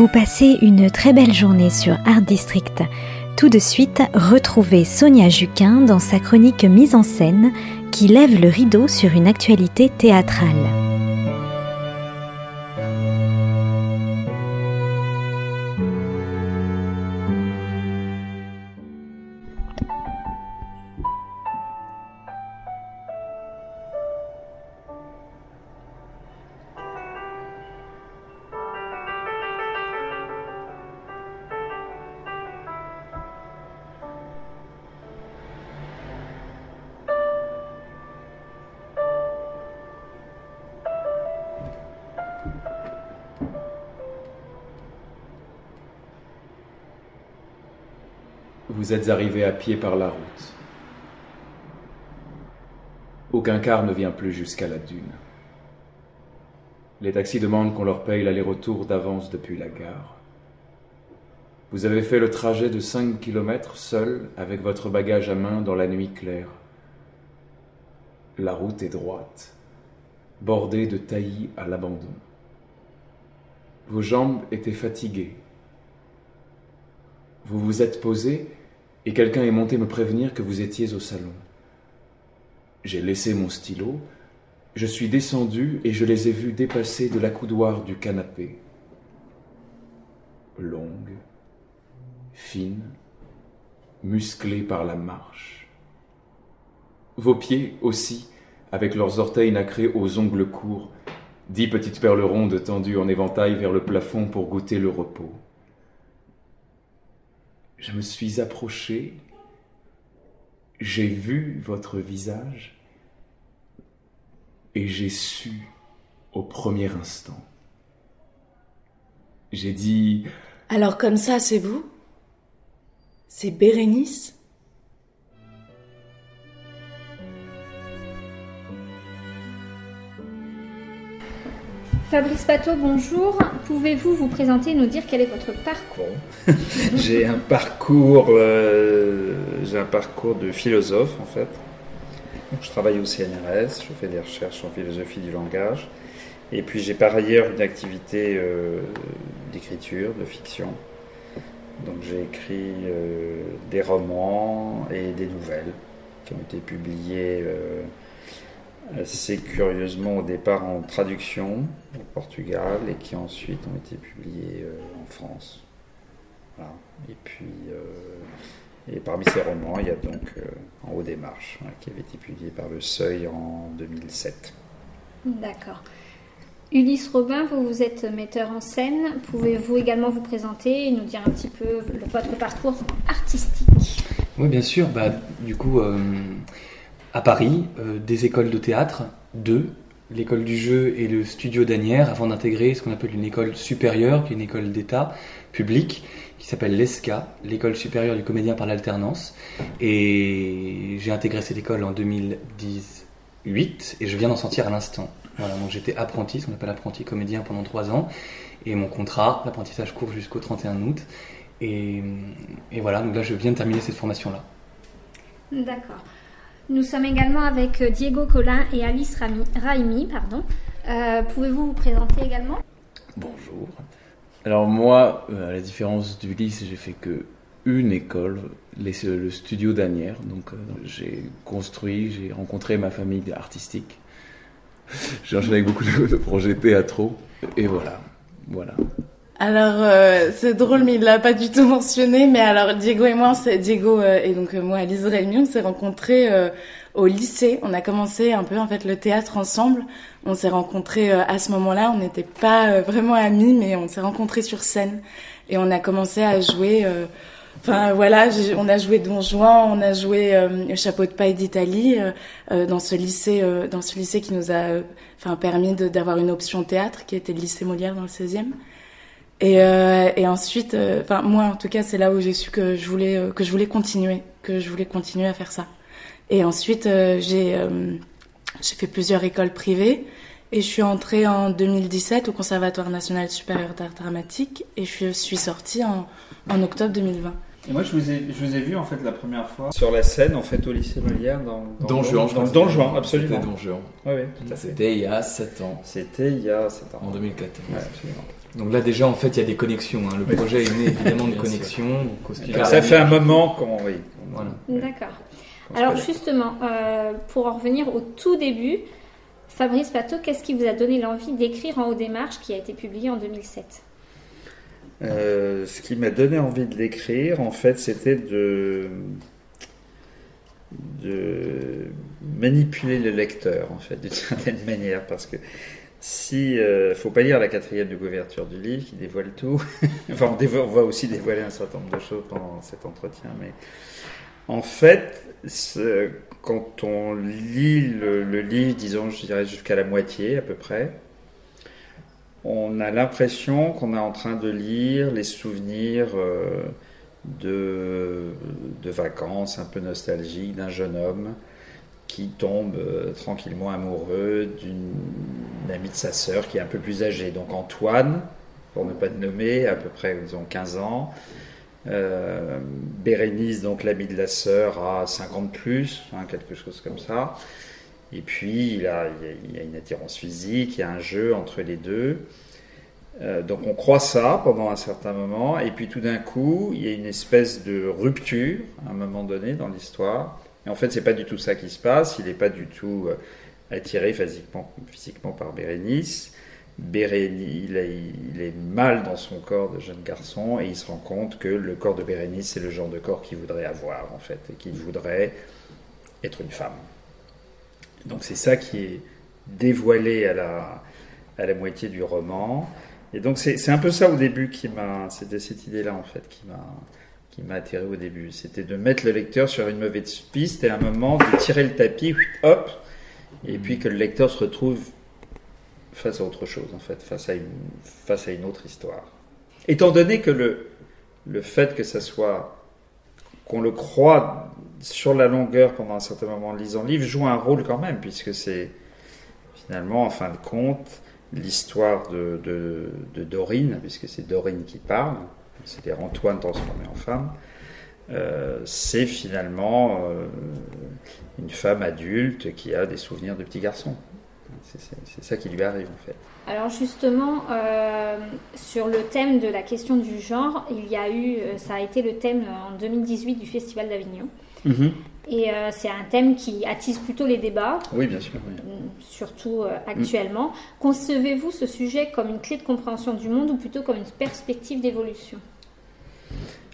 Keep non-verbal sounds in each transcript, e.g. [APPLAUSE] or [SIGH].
vous passez une très belle journée sur Art District. Tout de suite, retrouvez Sonia Juquin dans sa chronique mise en scène qui lève le rideau sur une actualité théâtrale. Vous êtes arrivé à pied par la route. Aucun car ne vient plus jusqu'à la dune. Les taxis demandent qu'on leur paye l'aller-retour d'avance depuis la gare. Vous avez fait le trajet de 5 km seul avec votre bagage à main dans la nuit claire. La route est droite, bordée de taillis à l'abandon. Vos jambes étaient fatiguées. Vous vous êtes posé et quelqu'un est monté me prévenir que vous étiez au salon. J'ai laissé mon stylo, je suis descendu et je les ai vus dépasser de l'accoudoir du canapé. Longue, fine, musclée par la marche. Vos pieds aussi, avec leurs orteils nacrés aux ongles courts, dix petites perles rondes tendues en éventail vers le plafond pour goûter le repos. Je me suis approché, j'ai vu votre visage. Et j'ai su au premier instant. J'ai dit... Alors comme ça, c'est vous? C'est Bérénice? Fabrice Pateau, bonjour. Pouvez-vous vous présenter et nous dire quel est votre parcours [LAUGHS] J'ai un parcours, euh, j'ai un parcours de philosophe en fait. je travaille au CNRS, je fais des recherches en philosophie du langage, et puis j'ai par ailleurs une activité euh, d'écriture, de fiction. Donc j'ai écrit euh, des romans et des nouvelles qui ont été publiées assez curieusement au départ en traduction au Portugal et qui ensuite ont été publiés euh, en France. Et puis, euh, et parmi ces romans, il y a donc euh, En haut des marches, hein, qui avait été publié par Le Seuil en 2007. D'accord. Ulysse Robin, vous, vous êtes metteur en scène. Pouvez-vous également vous présenter et nous dire un petit peu votre parcours artistique? Oui, bien sûr. Bah, du coup, à Paris, euh, des écoles de théâtre, deux, l'école du jeu et le studio d'Anières, avant d'intégrer ce qu'on appelle une école supérieure, qui est une école d'État publique, qui s'appelle l'ESCA, l'école supérieure du comédien par l'alternance. Et j'ai intégré cette école en 2018 et je viens d'en sortir à l'instant. Voilà, donc j'étais apprenti, ce qu'on appelle apprenti comédien pendant trois ans. Et mon contrat l'apprentissage court jusqu'au 31 août. Et, et voilà, donc là je viens de terminer cette formation-là. D'accord. Nous sommes également avec euh, Diego Colin et Alice Raimi. Pardon. Euh, pouvez-vous vous présenter également? Bonjour. Alors moi, euh, à la différence d'Ulysse, j'ai fait que une école, le studio d'Anières. Donc j'ai construit, j'ai rencontré ma famille artistique. [LAUGHS] J'ai enchaîné avec beaucoup de projets théâtraux. Et voilà, voilà. Alors euh, c'est drôle, mais il l'a pas du tout mentionné. Mais alors Diego et moi, c'est Diego euh, et donc euh, moi, Alice Rémi, on s'est rencontrés au lycée. On a commencé un peu en fait le théâtre ensemble. On s'est rencontrés à ce moment-là. On n'était pas vraiment amis, mais on s'est rencontrés sur scène et on a commencé à jouer. Enfin voilà, on a joué Don Juan, on a joué Chapeau de paille d'Italie dans ce lycée, dans ce lycée qui nous a, enfin permis d'avoir une option théâtre qui était le lycée Molière dans le 16e. Et, euh, et ensuite, euh, enfin moi en tout cas, c'est là où j'ai su que je voulais euh, que je voulais continuer, que je voulais continuer à faire ça. Et ensuite, j'ai j'ai fait plusieurs écoles privées et je suis entrée en 2017 au Conservatoire national supérieur d'art dramatique et je suis sortie en, en octobre 2020. Et moi, je vous, ai, je vous ai vu en fait la première fois sur la scène en fait au lycée Molière dans, dans, Don Juan, dans, que Juan, absolument. C'était Don Juan. Oui, oui. C'était il y a 7 ans, C'était il y a 7 ans. en 2014. Ouais, absolument. Donc là déjà en fait il y a des connexions. hein. Le Oui. projet est né évidemment de connexions. ça fait un moment qu'on. Oui, Voilà. D'accord. Alors justement, euh, pour en revenir au tout début, Fabrice Pateau, qu'est-ce qui vous a donné l'envie d'écrire En haut des marches qui a été publié en 2007 Euh, ce qui m'a donné envie de l'écrire, en fait, c'était de, de manipuler le lecteur, en fait, d'une certaine [LAUGHS] manière, parce que si, euh, faut pas lire la quatrième de couverture du livre qui dévoile tout. [LAUGHS] enfin, on, dévoile- va aussi dévoiler un certain nombre de choses pendant cet entretien, mais en fait, quand on lit le, le livre, disons, je dirais jusqu'à la moitié à peu près, on a l'impression qu'on est en train de lire les souvenirs euh, de, de vacances un peu nostalgiques d'un jeune homme qui tombe euh, tranquillement amoureux d'une amie de sa sœur qui est un peu plus âgée. Donc Antoine, pour ne pas le nommer, à peu près disons 15 ans. Euh, Bérénice, donc l'amie de la sœur, a 50 plus, hein, quelque chose comme ça. Et puis, il, a, il y a- il y a une attirance physique, il y a un jeu entre les deux. Euh, donc, on croit ça pendant un certain moment. Et puis, tout d'un coup, il y a une espèce de rupture à un moment donné dans l'histoire. Et en fait, c'est pas du tout ça qui se passe. Il n'est pas du tout euh, attiré physiquement, physiquement par Bérénice. Bérénice, il, est- mal dans son corps de jeune garçon et il se rend compte que le corps de Bérénice, c'est le genre de corps qu'il voudrait avoir, en fait, et qu'il voudrait être une femme. Donc c'est ça qui est dévoilé à la, à la moitié du roman. Et donc c'est c'est un peu ça au début qui m'a... C'était cette idée-là en fait qui m'a m'a attiré au début. C'était de mettre le lecteur sur une mauvaise piste et à un moment de tirer le tapis, hop, et puis que le lecteur se retrouve face à autre chose en fait, face à une, face à une autre histoire. Étant donné que le, le fait que ça soit qu'on le croit sur la longueur pendant un certain moment en lisant le livre joue un rôle quand même, puisque c'est finalement, en fin de compte, l'histoire de, de Dorine, puisque c'est Dorine qui parle, c'est-à-dire Antoine transformé en femme, euh, c'est finalement euh, une femme adulte qui a des souvenirs de petit garçon. C'est- ça qui lui arrive en fait. Alors justement, euh, sur le thème de la question du genre, il y a eu, ça a été le thème en 2018 du Festival d'Avignon. Et euh, c'est un thème qui attise plutôt les débats, Oui, bien sûr. oui. euh, surtout euh, actuellement. Concevez-vous ce sujet comme une clé de compréhension du monde ou plutôt comme une perspective d'évolution?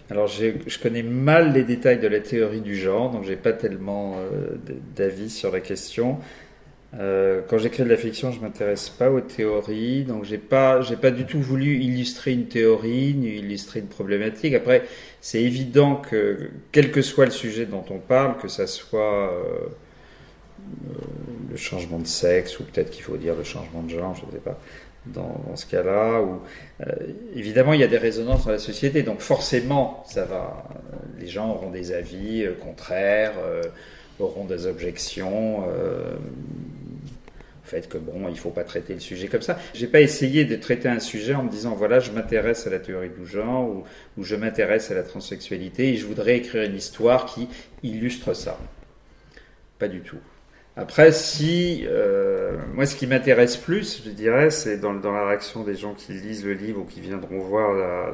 Alors, je connais mal les détails de la théorie du genre, donc j'ai pas tellement euh, d'avis sur la question. Euh, quand j'écris de la fiction, je m'intéresse pas aux théories, donc j'ai pas, j'ai pas du tout voulu illustrer une théorie ni illustrer une problématique. Après, c'est évident que quel que soit le sujet dont on parle, que ça soit euh, euh, le changement de sexe ou peut-être qu'il faut dire le changement de genre, je ne sais pas. Dans, ce cas-là, euh, évidemment, il y a des résonances dans la société, donc forcément, ça va. Les gens auront des avis contraires, auront des objections. Fait que bon, il faut pas traiter le sujet comme ça. J'ai pas essayé de traiter un sujet en me disant voilà, je m'intéresse à la théorie du genre ou, je m'intéresse à la transsexualité et je voudrais écrire une histoire qui illustre ça. Pas du tout. Après, si euh, moi, ce qui m'intéresse plus, je dirais, c'est dans, dans la réaction des gens qui lisent le livre ou qui viendront voir la,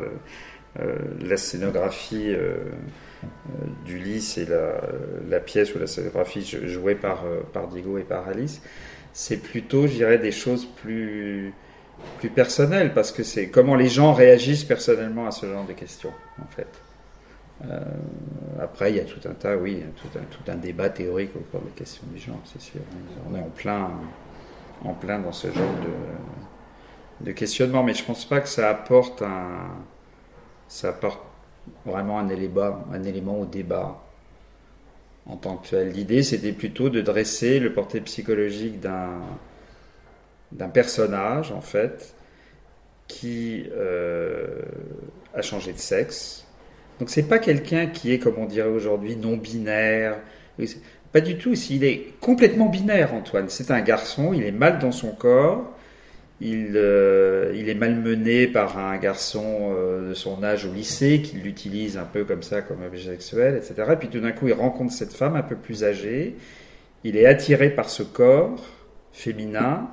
euh, la scénographie euh, euh, d'Ulysse et la, la pièce ou la scénographie jou- jouée par, par Diego et par Alice, c'est plutôt, je dirais, des choses plus plus personnelles parce que c'est comment les gens réagissent personnellement à ce genre de questions, en fait. Euh, après, il y a tout un tas, oui, tout un, tout un débat théorique autour de la question du genre, c'est sûr. On est en plein, en plein dans ce genre de, de questionnement, mais je pense pas que ça apporte un, ça apporte vraiment un un élément au débat en tant que tel. L'idée, c'était plutôt de dresser le portrait psychologique d'un personnage, en fait, qui euh, a changé de sexe. Donc c'est pas quelqu'un qui est, comme on dirait aujourd'hui, non binaire. Pas du tout. S'il est complètement binaire, Antoine. C'est un garçon. Il est mal dans son corps. Il, euh, il est malmené par un garçon euh, de son âge au lycée qui l'utilise un peu comme ça, comme objet sexuel, etc. Et puis tout d'un coup, il rencontre cette femme un peu plus âgée. Il est attiré par ce corps féminin,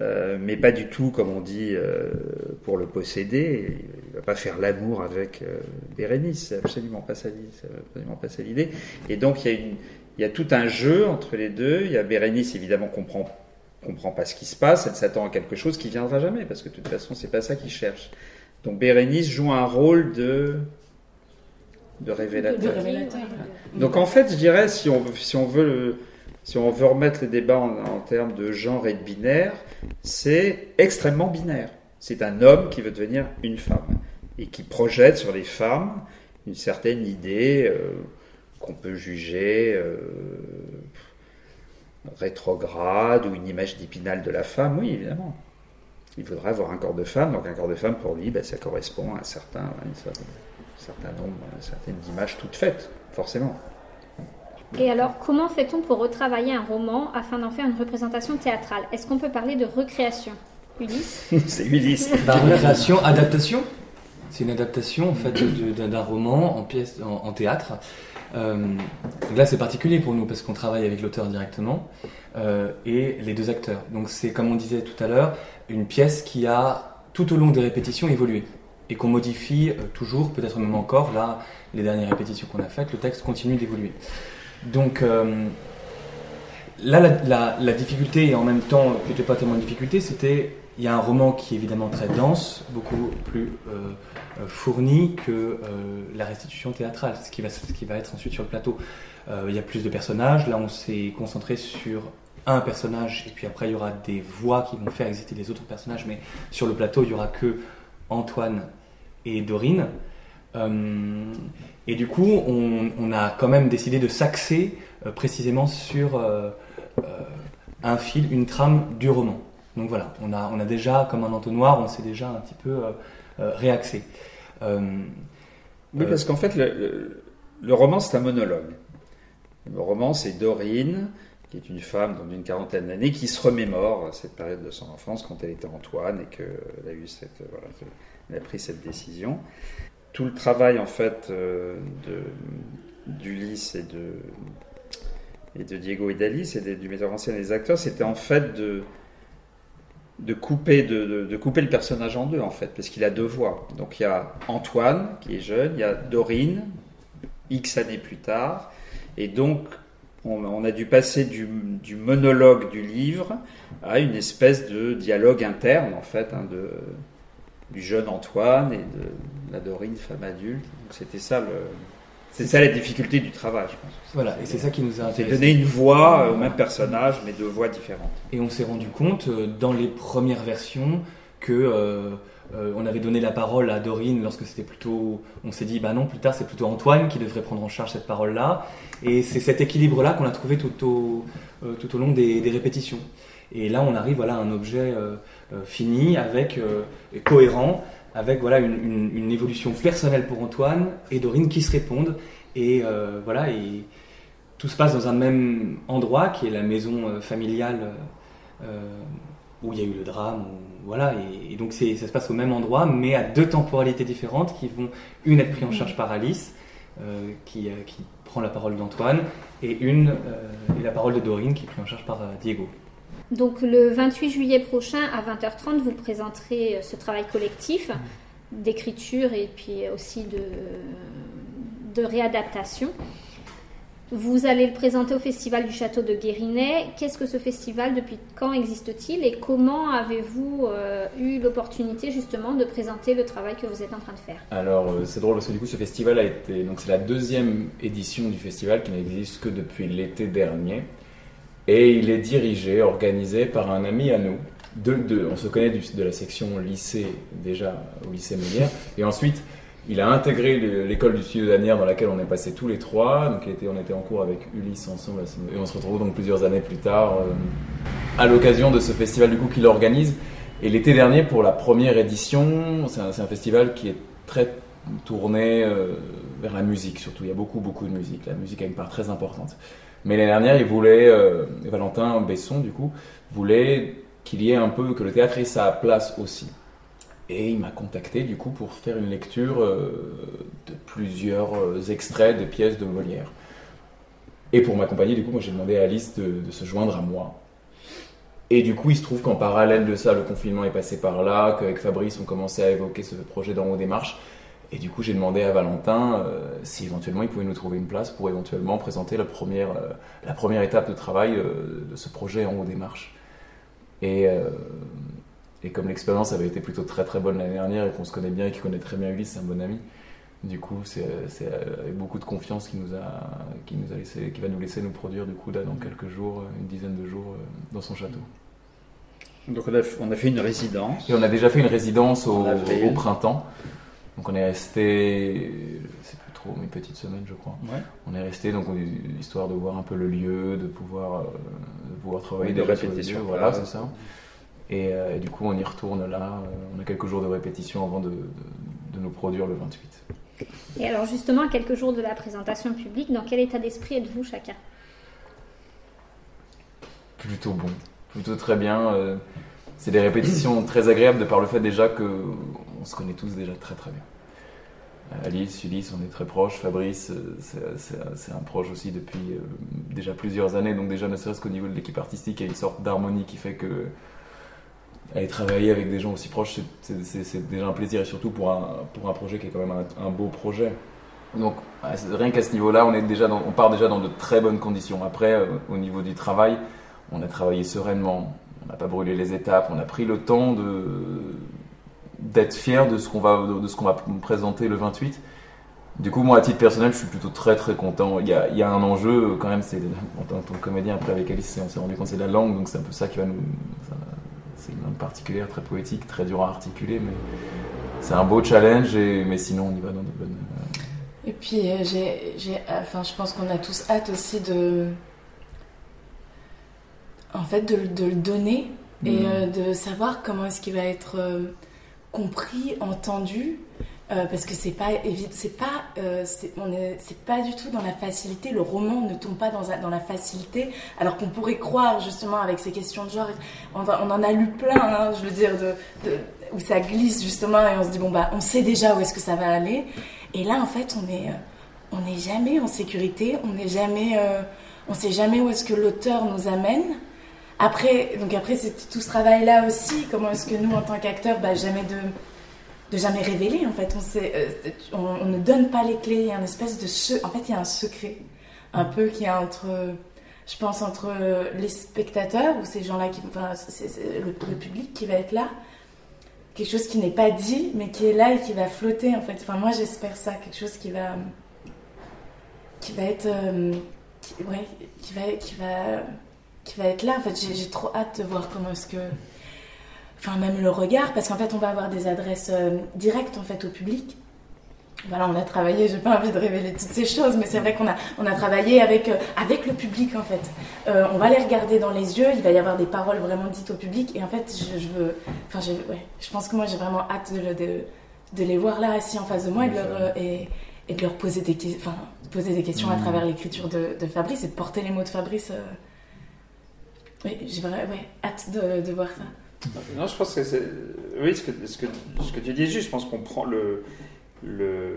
euh, mais pas du tout, comme on dit, pour le posséder. Il va pas faire l'amour avec Bérénice, c'est absolument pas absolument pas ça l'idée. Et donc il y a une, il y a tout un jeu entre les deux. Il y a Bérénice, évidemment, comprend comprend pas ce qui se passe, elle s'attend à quelque chose qui viendra jamais, parce que de toute façon, c'est pas ça qu'il cherche. Donc Bérénice joue un rôle de de révélateur. Donc en fait, je dirais, si on, si on veut si on veut remettre le débat en, termes de genre et de binaire, c'est extrêmement binaire. C'est un homme qui veut devenir une femme et qui projette sur les femmes une certaine idée euh, qu'on peut juger euh, rétrograde ou une image d'épinal de la femme, oui, évidemment. Il voudrait avoir un corps de femme, donc un corps de femme, pour lui, ben, ça correspond à un certain, un certain nombre, à certaines images toutes faites, forcément. Et alors, comment fait-on pour retravailler un roman afin d'en faire une représentation théâtrale? Est-ce qu'on peut parler de recréation? Ulysse? [LAUGHS] C'est Ulysse. Bah, recréation, adaptation? C'est une adaptation en fait d'un roman en pièce, en théâtre. Euh, là, c'est particulier pour nous parce qu'on travaille avec l'auteur directement euh, et les deux acteurs. Donc, c'est comme on disait tout à l'heure, une pièce qui a tout au long des répétitions évolué et qu'on modifie euh, toujours, peut-être même encore. Là, les dernières répétitions qu'on a faites, le texte continue d'évoluer. Donc, là, la, la, difficulté, et en même temps, qui n'était pas tellement une difficulté, c'était il y a un roman qui est évidemment très dense, beaucoup plus euh, fourni que euh, la restitution théâtrale, ce qui, va, ce qui va être ensuite sur le plateau. Euh, il y a plus de personnages, là on s'est concentré sur un personnage, et puis après il y aura des voix qui vont faire exister les autres personnages, mais sur le plateau il y aura que Antoine et Dorine. et du coup, on, a quand même décidé de s'axer précisément sur un fil, une trame du roman. Donc voilà, on a, on a déjà, comme un entonnoir, on s'est déjà un petit peu euh, réaxé. Euh, oui, parce qu'en fait, le, roman, c'est un monologue. Le roman, c'est Dorine, qui est une femme d'une quarantaine d'années, qui se remémore cette période de son enfance quand elle était Antoine et qu'elle a, eu cette, voilà, elle a pris cette décision. Tout le travail, en fait, euh, d'Ulysse et de, et de Diego et d'Alice et du metteur en scène et des acteurs, c'était en fait de, de couper, de, couper le personnage en deux, en fait, parce qu'il a deux voix. Donc il y a Antoine, qui est jeune, il y a Dorine, X années plus tard, et donc on, a dû passer du, monologue du livre à une espèce de dialogue interne, en fait, hein, de, du jeune Antoine et de la Dorine, femme adulte. Donc c'était ça le, c'est ça la difficulté du travail, je pense. Voilà, et c'est ça qui nous a. C'est donner une voix au même personnage, mais deux voix différentes. Et on s'est rendu compte, euh, dans les premières versions, que euh, euh, on avait donné la parole à Dorine lorsque c'était plutôt. On s'est dit, bah non, plus tard, c'est plutôt Antoine qui devrait prendre en charge cette parole-là. Et c'est cet équilibre-là qu'on a trouvé tout au, tout au long des, des, répétitions. Et là, on arrive voilà, à un objet fini, avec, cohérent, avec voilà une, évolution personnelle pour Antoine et Dorine qui se répondent et euh, voilà et tout se passe dans un même endroit qui est la maison euh, familiale euh, où il y a eu le drame voilà et, donc c'est ça se passe au même endroit mais à deux temporalités différentes qui vont une être prise en charge par Alice qui, qui, prend la parole d'Antoine et une et la parole de Dorine qui est prise en charge par Diego. Donc le 28 juillet prochain à 20h30, vous présenterez euh, ce travail collectif d'écriture et puis aussi de, de réadaptation. Vous allez le présenter au Festival du Château de Guérinet. Qu'est-ce que ce festival Depuis quand existe-t-il Et comment avez-vous euh, eu l'opportunité justement de présenter le travail que vous êtes en train de faire? Alors euh, c'est drôle parce que du coup ce festival a été donc c'est la deuxième édition du festival qui n'existe que depuis l'été dernier. Et il est dirigé, organisé par un ami à nous. On se connaît de la section lycée déjà au lycée Mélière. Et ensuite, il a intégré l'école du studio d'Anières dans laquelle on est passé tous les trois. Donc on était en cours avec Ulysse ensemble. Et on se retrouve donc plusieurs années plus tard euh, à l'occasion de ce festival du coup qu'il organise. Et l'été dernier, pour la première édition, c'est un, festival qui est très tourné euh, vers la musique surtout. Il y a beaucoup, beaucoup de musique. La musique a une part très importante. Mais l'année dernière, il voulait, euh, Valentin Besson, du coup, voulait qu'il y ait un peu, que le théâtre ait sa place aussi. Et il m'a contacté du coup pour faire une lecture de plusieurs extraits de pièces de Molière. Et pour m'accompagner, du coup, moi j'ai demandé à Alice de, se joindre à moi. Et du coup, il se trouve qu'en parallèle de ça, le confinement est passé par là, qu'avec Fabrice, on commençait à évoquer ce projet d'en haut des marches. Et du coup, j'ai demandé à Valentin euh, si éventuellement il pouvait nous trouver une place pour éventuellement présenter la première, euh, la première étape de travail euh, de ce projet en haut des marches. Et, et comme l'expérience avait été plutôt très très bonne l'année dernière et qu'on se connaît bien et qu'il connaît très bien Ulysse, c'est un bon ami, du coup, c'est avec beaucoup de confiance qu'il nous a, qui nous a laissé, qui va nous laisser nous produire du coup là dans quelques jours, une dizaine de jours dans son château. Donc on a, on a fait une résidence. Et on a déjà fait une résidence au, au printemps. Donc on est resté, c'est plus trop, une petite semaine je crois. On est resté donc histoire de voir un peu le lieu, de pouvoir, euh, de pouvoir travailler des répétitions. voilà, c'est ça. Euh, et, du coup on y retourne là. Euh, on a quelques jours de répétition avant de, de nous produire le 28. Et alors justement, à quelques jours de la présentation publique, dans quel état d'esprit êtes-vous chacun? Plutôt bon, plutôt très bien. C'est des répétitions très agréables de par le fait déjà que on se connaît tous déjà très très bien. Euh, Alice, Ulysse, on est très proches. Fabrice, euh, c'est un proche aussi depuis déjà plusieurs années. Donc déjà, ne serait-ce qu'au niveau de l'équipe artistique, il y a une sorte d'harmonie qui fait que aller travailler avec des gens aussi proches, c'est déjà un plaisir et surtout pour un, pour un projet qui est quand même un, beau projet. Donc rien qu'à ce niveau-là, on, est déjà on part déjà dans de très bonnes conditions. Après, euh, au niveau du travail, on a travaillé sereinement, on n'a pas brûlé les étapes, on a pris le temps de d'être fier de ce qu'on va de ce qu'on va présenter le 28. Du coup, moi, à titre personnel, je suis plutôt très très content. Il y a, il y a un enjeu quand même, c'est en tant que comédien, après avec Alice, on s'est rendu compte c'est la langue, donc c'est un peu ça qui va nous, c'est une langue particulière, très poétique, très dur à articuler, mais c'est un beau challenge, et, mais sinon on y va dans de bonnes. Euh, et puis euh, j'ai, enfin, je pense qu'on a tous hâte aussi de, en fait, de, le donner et mm. euh, de savoir comment est-ce qu'il va être compris, entendu. parce que c'est pas c'est pas c'est, on est c'est pas du tout dans la facilité le roman ne tombe pas dans, dans la facilité alors qu'on pourrait croire justement avec ces questions de genre on, en a lu plein hein, je veux dire de, où ça glisse justement et on se dit bon bah on sait déjà où est-ce que ça va aller et là en fait on est on n'est jamais en sécurité on n'est jamais on sait jamais où est-ce que l'auteur nous amène après donc après c'est tout ce travail là aussi comment est-ce que nous en tant qu'acteurs bah jamais de de jamais révéler en fait. On, euh, ne donne pas les clés. Il y a une espèce de en fait il y a un secret un peu qui est entre, je pense entre les spectateurs ou ces gens-là qui, le, public qui va être là, quelque chose qui n'est pas dit mais qui est là et qui va flotter en fait. Enfin moi j'espère ça, quelque chose qui va qui va être euh, ouais, qui va qui va qui va être là. En fait j'ai, trop hâte de voir comment est-ce que enfin même le regard, parce qu'en fait on va avoir des adresses euh, directes en fait au public. Voilà, on a travaillé, j'ai pas envie de révéler toutes ces choses, mais c'est vrai qu'on a, on a travaillé avec, euh, avec le public en fait. Euh, on va les regarder dans les yeux, il va y avoir des paroles vraiment dites au public, et en fait je, veux, enfin je, ouais, je pense que moi j'ai vraiment hâte de, de, de, les voir là assis en face de moi et de leur, et, et de leur poser des, enfin, poser des questions à mmh. travers l'écriture de, de, Fabrice et de porter les mots de Fabrice. Oui, j'ai vraiment ouais, hâte de, de voir ça. Non, je pense que c'est. Oui, ce que, ce, que, ce que tu dis juste. Je pense qu'on prend le, le,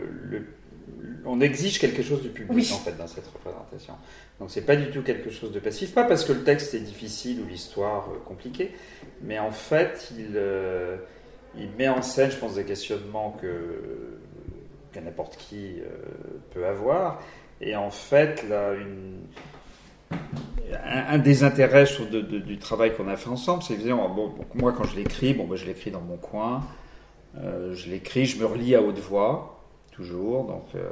On exige quelque chose du public, en fait, dans cette représentation. Donc, c'est pas du tout quelque chose de passif. Pas parce que le texte est difficile ou l'histoire euh, compliquée, mais en fait, il, euh, il met en scène, je pense, des questionnements que, que n'importe qui euh, peut avoir. Et en fait, là, une un, des intérêts du travail qu'on a fait ensemble, c'est évidemment, bon, moi quand je l'écris, bon, ben, je l'écris dans mon coin, euh, je l'écris, je me relis à haute voix, toujours, donc euh,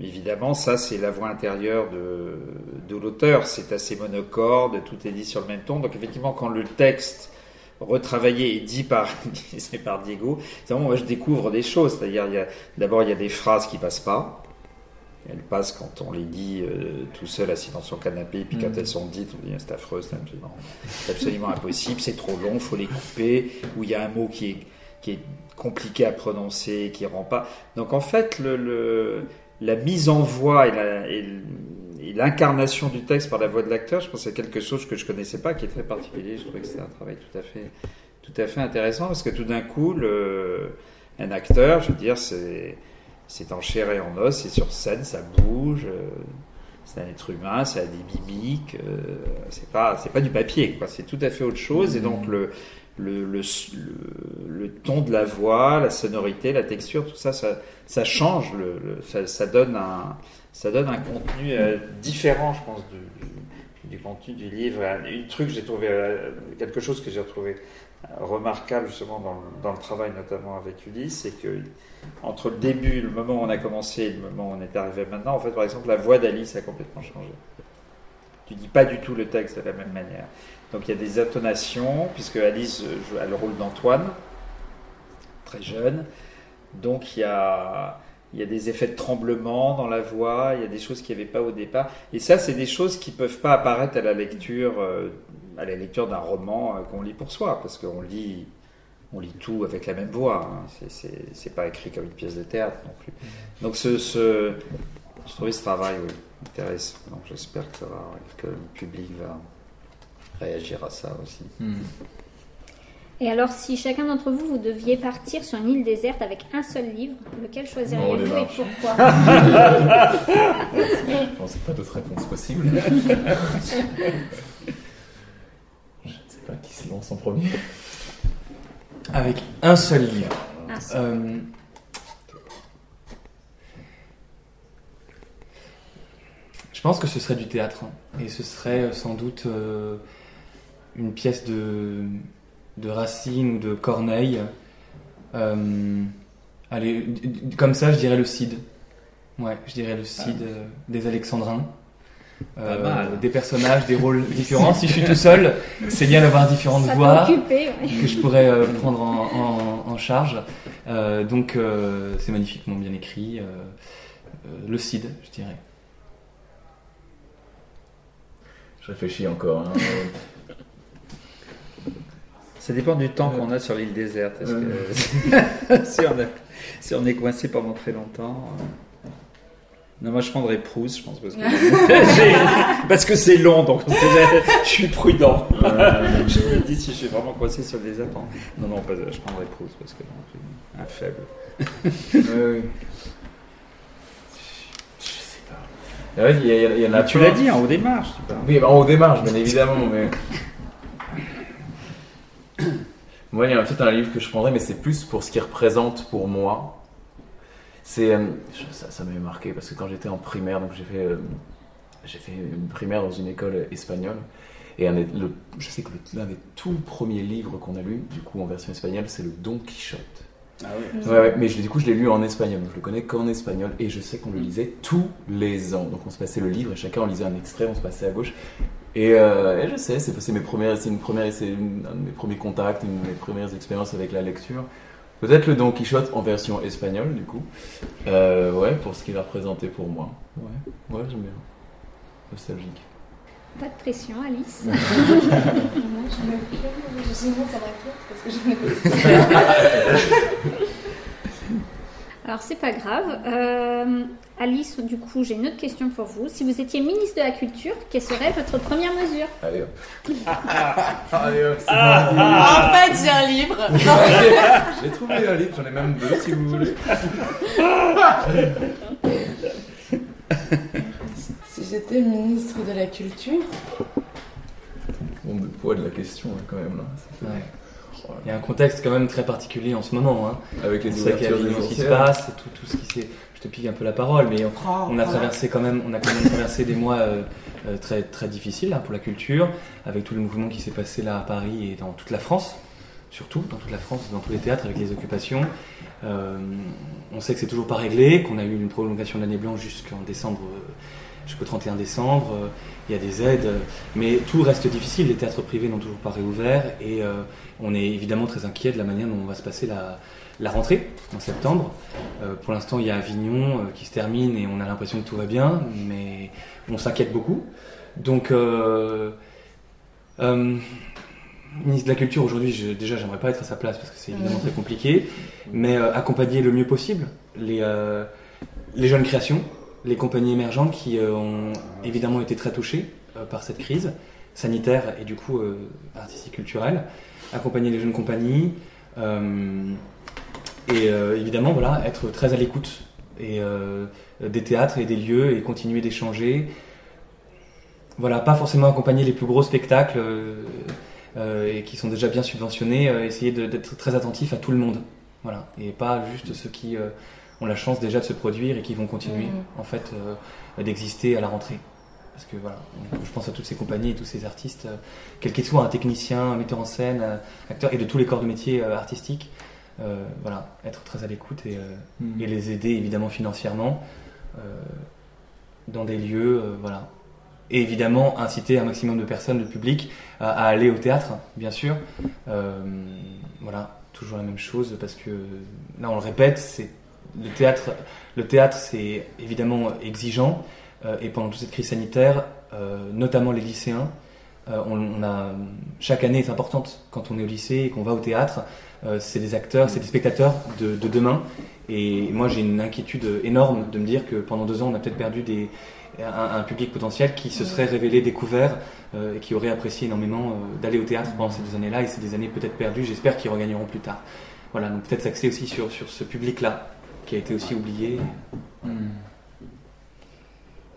évidemment ça c'est la voix intérieure de, l'auteur, c'est assez monocorde, tout est dit sur le même ton, donc effectivement quand le texte retravaillé et dit par, [LAUGHS] par Diego, c'est vraiment moi je découvre des choses, c'est-à-dire d'abord il y a des phrases qui passent pas, elles passent quand on les dit euh, tout seul assis dans son canapé, puis quand mm. elles sont dites, on dit c'est affreux, c'est absolument, absolument impossible, c'est trop long, faut les couper, ou il y a un mot qui est, qui est compliqué à prononcer, qui rend pas. Donc en fait, le, la mise en voix et, l'incarnation du texte par la voix de l'acteur, je pense que c'est quelque chose que je connaissais pas, qui est très particulier. Je trouvais que c'était un travail tout à fait, tout à fait intéressant parce que tout d'un coup, le, un acteur, je veux dire, c'est, c'est en chair et en os, c'est sur scène, ça bouge. Euh, c'est un être humain, ça a des mimiques, euh, c'est pas pas du papier c'est tout à fait autre chose et donc le le, le, ton de la voix, la sonorité, la texture, tout ça, ça, ça change, le, ça, donne un, ça donne un contenu euh, différent, je pense, du, contenu du livre. Un truc, j'ai trouvé euh, quelque chose que j'ai retrouvé remarquable justement dans, dans, le travail, notamment avec Ulysse, c'est que entre le début, le moment où on a commencé et le moment où on est arrivé maintenant, en fait, par exemple, la voix d'Alice a complètement changé. Tu dis pas du tout le texte de la même manière. Donc il y a des intonations, puisque Alice joue, le rôle d'Antoine, très jeune. Donc il y a, il y a des effets de tremblement dans la voix, il y a des choses qu'il n'y avait pas au départ. Et ça, c'est des choses qui ne peuvent pas apparaître à la lecture, euh, à la lecture d'un roman euh, qu'on lit pour soi, parce qu'on lit on lit tout avec la même voix. Hein. C'est pas écrit comme une pièce de théâtre non plus. Donc je trouvais ce travail intéressant. Donc j'espère que, que, le public va réagir à ça aussi. Hmm. Et alors, si chacun d'entre vous, vous deviez partir sur une île déserte avec un seul livre, lequel choisiriez-vous et pourquoi [LAUGHS] Je pensais pas d'autres réponses possibles. [LAUGHS] Je ne sais pas qui se lance en premier. Avec un seul livre. Euh, je pense que ce serait du théâtre. Hein. Et ce serait euh, sans doute euh, une pièce de, de Racine ou de Corneille. allez, comme ça, je dirais le Cid. Ouais, je dirais le Cid ah. des Alexandrins. Euh, des personnages, des rôles différents. si je suis tout seul, c'est bien d'avoir différentes voix que je pourrais euh, prendre en, charge. Euh, donc c'est magnifiquement bien écrit. le Cid, je dirais. Je réfléchis encore. Hein. [LAUGHS] Ça dépend du temps qu'on a sur l'île déserte. [LAUGHS] si, on si, on est coincé pendant très longtemps. Non, moi je prendrais Proust, je pense, parce que, [LAUGHS] parce que c'est long, donc je suis prudent. je me dis si je suis vraiment coincé sur des attentes. Non, non, pas, je prendrais Proust, parce que un faible. oui. Je sais pas. Il y, en a tu l'as dit en haut des marches, tu Oui, en haut des marches, bien évidemment, mais. Moi, il y a peut-être un livre que je prendrais, mais c'est plus pour ce qu'il représente pour moi c'est euh, ça, ça m'avait marqué parce que quand j'étais en primaire, donc j'ai fait euh, j'ai fait une primaire dans une école espagnole et un, le, je sais que l'un des tout premiers livres qu'on a lu, du coup en version espagnole, c'est le Don Quichotte. Ah oui. ouais, mais je, du coup je l'ai lu en espagnol, je le connais qu'en espagnol et je sais qu'on le lisait tous les ans. Donc on se passait le livre et chacun en lisait un extrait, on se passait à gauche. Et, euh, je sais, c'est mes premières, c'est une première, c'est un de mes premiers contacts, une de mes premières expériences avec la lecture. Peut-être le Don Quichotte en version espagnole, du coup. Euh, ouais, pour ce qu'il a représenté pour moi. Ouais, ouais j'aime bien. Nostalgique. Pas de pression, Alice. [LAUGHS] Alors, c'est pas grave. Euh, Alice, du coup, j'ai une autre question pour vous. Si vous étiez ministre de la Culture, quelle serait votre première mesure? Allez hop. Allez hop, En fait, j'ai un livre. [LAUGHS] j'ai trouvé un livre, j'en ai même deux si vous voulez. si j'étais ministre de la Culture. Bon, le poids de la question, hein, quand même. Là. Il y a un contexte quand même très particulier en ce moment. Hein. Avec les ouvertures ce qui se passe, tout, tout ce qui s'est. Je te pique un peu la parole, mais on, a traversé quand même, on a quand même traversé des mois euh, euh, très très difficiles hein, pour la culture, avec tout le mouvement qui s'est passé là à Paris et dans toute la France, surtout dans toute la France, dans tous les théâtres avec les occupations. Euh, on sait que c'est toujours pas réglé, qu'on a eu une prolongation de l'année blanche jusqu'en décembre jusqu'au 31 décembre. Euh, il y a des aides, mais tout reste difficile. Les théâtres privés n'ont toujours pas réouvert et euh, on est évidemment très inquiet de la manière dont va se passer la, la rentrée en septembre. Euh, pour l'instant, il y a Avignon qui se termine et on a l'impression que tout va bien, mais on s'inquiète beaucoup. Donc, ministre de la Culture aujourd'hui, déjà, j'aimerais pas être à sa place parce que c'est évidemment très compliqué, mais accompagner le mieux possible les, les jeunes créations les compagnies émergentes qui ont évidemment été très touchées par cette crise sanitaire et du coup artistique culturelle, accompagner les jeunes compagnies et évidemment voilà être très à l'écoute et des théâtres et des lieux et continuer d'échanger. Voilà, pas forcément accompagner les plus gros spectacles euh, et qui sont déjà bien subventionnés, euh, essayer d'être très attentif à tout le monde. Voilà, et pas juste ceux qui euh, ont la chance déjà de se produire et qui vont continuer mmh. en fait d'exister à la rentrée. Parce que voilà, je pense à toutes ces compagnies et tous ces artistes, quel qu'il soit, un technicien, un metteur en scène, acteur, et de tous les corps de métier artistiques, voilà, être très à l'écoute et, mmh. et, les aider évidemment financièrement dans des lieux, voilà, et évidemment inciter un maximum de personnes, de public, à, aller au théâtre, bien sûr. Euh, voilà, toujours la même chose parce que là on le répète, c'est le théâtre, le théâtre c'est évidemment exigeant euh, et pendant toute cette crise sanitaire, euh, notamment les lycéens, on, a chaque année est importante quand on est au lycée et qu'on va au théâtre. c'est des acteurs, c'est des spectateurs de, de demain. Et moi j'ai une inquiétude énorme de me dire que pendant deux ans on a peut-être perdu des, un, public potentiel qui se serait révélé découvert euh, et qui aurait apprécié énormément euh, d'aller au théâtre pendant ces deux années-là et c'est des années peut-être perdues, j'espère qu'ils regagneront plus tard. Voilà, donc peut-être s'axer aussi sur, sur ce public-là qui a été aussi oublié. Moi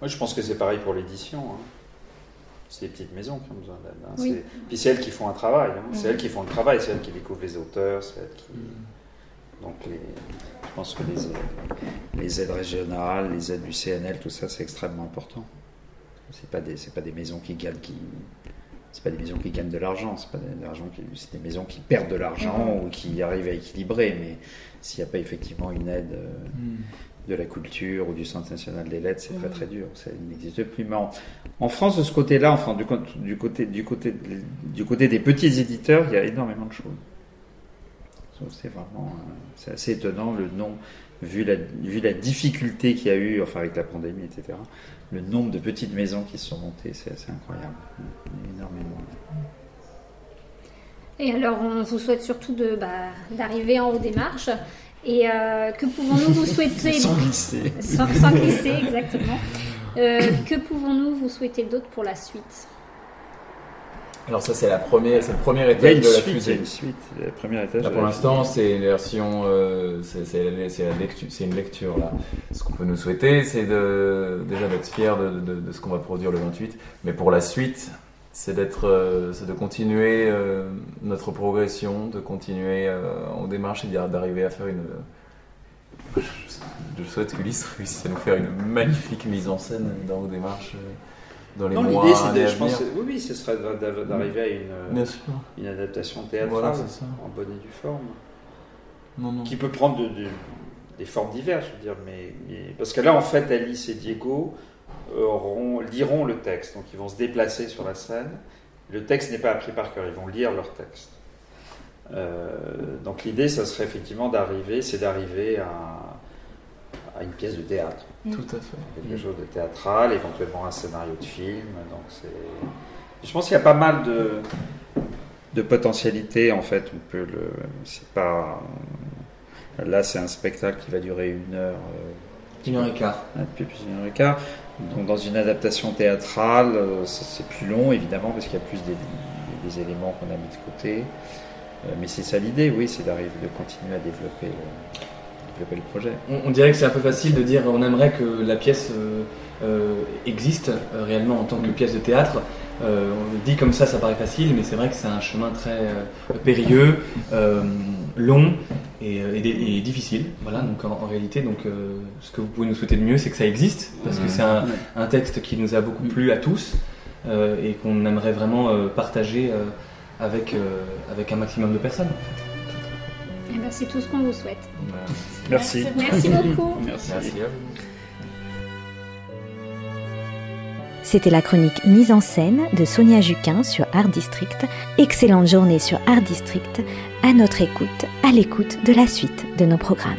je pense que c'est pareil pour l'édition. Hein. C'est les petites maisons qui ont besoin d'aide. Hein. Puis c'est elles qui font un travail. Hein. C'est elles qui font le travail, c'est elles qui découvrent les auteurs, c'est elles qui. Donc les, je pense que les, les, aides régionales, les aides du CNL, tout ça, c'est extrêmement important. C'est pas des, c'est pas des maisons qui gagnent, qui, c'est pas des maisons qui gagnent de l'argent, c'est pas des, l'argent qui, c'est des maisons qui perdent de l'argent ou qui arrivent à équilibrer. Mais s'il n'y a pas effectivement une aide euh, hmm. de la culture ou du Centre national des lettres, c'est très très dur. Ça n'existe plus. Mais en, France, de ce côté-là, enfin du, du côté du côté du côté des petits éditeurs, il y a énormément de choses. C'est vraiment, euh, c'est assez étonnant le nom, vu la, vu la difficulté qu'il y a eu, enfin avec la pandémie, etc. Le nombre de petites maisons qui se sont montées, c'est assez incroyable, énormément. Et alors, on vous souhaite surtout de, bah, d'arriver en haut des marches. Et euh, que pouvons-nous vous souhaiter [LAUGHS] Sans glisser. Sans, glisser, exactement. Euh, que pouvons-nous vous souhaiter d'autre pour la suite? Alors ça c'est la première, c'est le premier étage de la fusée. Une suite, la première étage. Là, pour l'instant c'est une version, euh, c'est une lecture là. Ce qu'on peut nous souhaiter, c'est de déjà d'être fier de, de, de, ce qu'on va produire le 28, mais pour la suite, c'est d'être, euh, c'est de continuer euh, notre progression, de continuer euh, en démarche et d'arriver à faire une. Je souhaite que Lys réussisse à nous faire une magnifique mise en scène dans nos démarches dans les non, mois l'idée, je pense, oui, oui, ce serait d'arriver à une, une adaptation théâtrale en bonne et due forme, non, non. qui peut prendre de, des formes diverses, je veux dire, mais, parce que là, en fait, Alice et Diego auront, liront le texte, donc ils vont se déplacer sur la scène. Le texte n'est pas appris par cœur, ils vont lire leur texte. Euh, donc l'idée, ça serait effectivement d'arriver, c'est d'arriver à à une pièce de théâtre. Mm. Tout à fait. Quelque chose de théâtral, éventuellement un scénario de film. Donc c'est... Je pense qu'il y a pas mal de, de potentialités en fait. On peut le. C'est pas. Là, c'est un spectacle qui va durer une heure. Euh, une heure et quart. Un peu plus d'une heure et quart. Donc, dans une adaptation théâtrale, euh, c'est plus long évidemment parce qu'il y a plus des, des éléments qu'on a mis de côté. Euh, mais c'est ça l'idée, oui, c'est d'arriver de continuer à développer le projet. On, dirait que c'est un peu facile de dire on aimerait que la pièce euh, euh, existe euh, réellement en tant que mm. pièce de théâtre. on dit comme ça, ça paraît facile, mais c'est vrai que c'est un chemin très périlleux, long et, difficile. Voilà, donc en, réalité, donc, ce que vous pouvez nous souhaiter de mieux, c'est que ça existe, parce que mm. c'est un, texte qui nous a beaucoup mm. plu à tous et qu'on aimerait vraiment partager avec, avec un maximum de personnes. Eh ben, c'est tout ce qu'on vous souhaite. Merci. Merci, beaucoup. [LAUGHS] Merci. C'était la chronique mise en scène de Sonia Juquin sur Art District. Excellente journée sur Art District. À notre écoute, à l'écoute de la suite de nos programmes.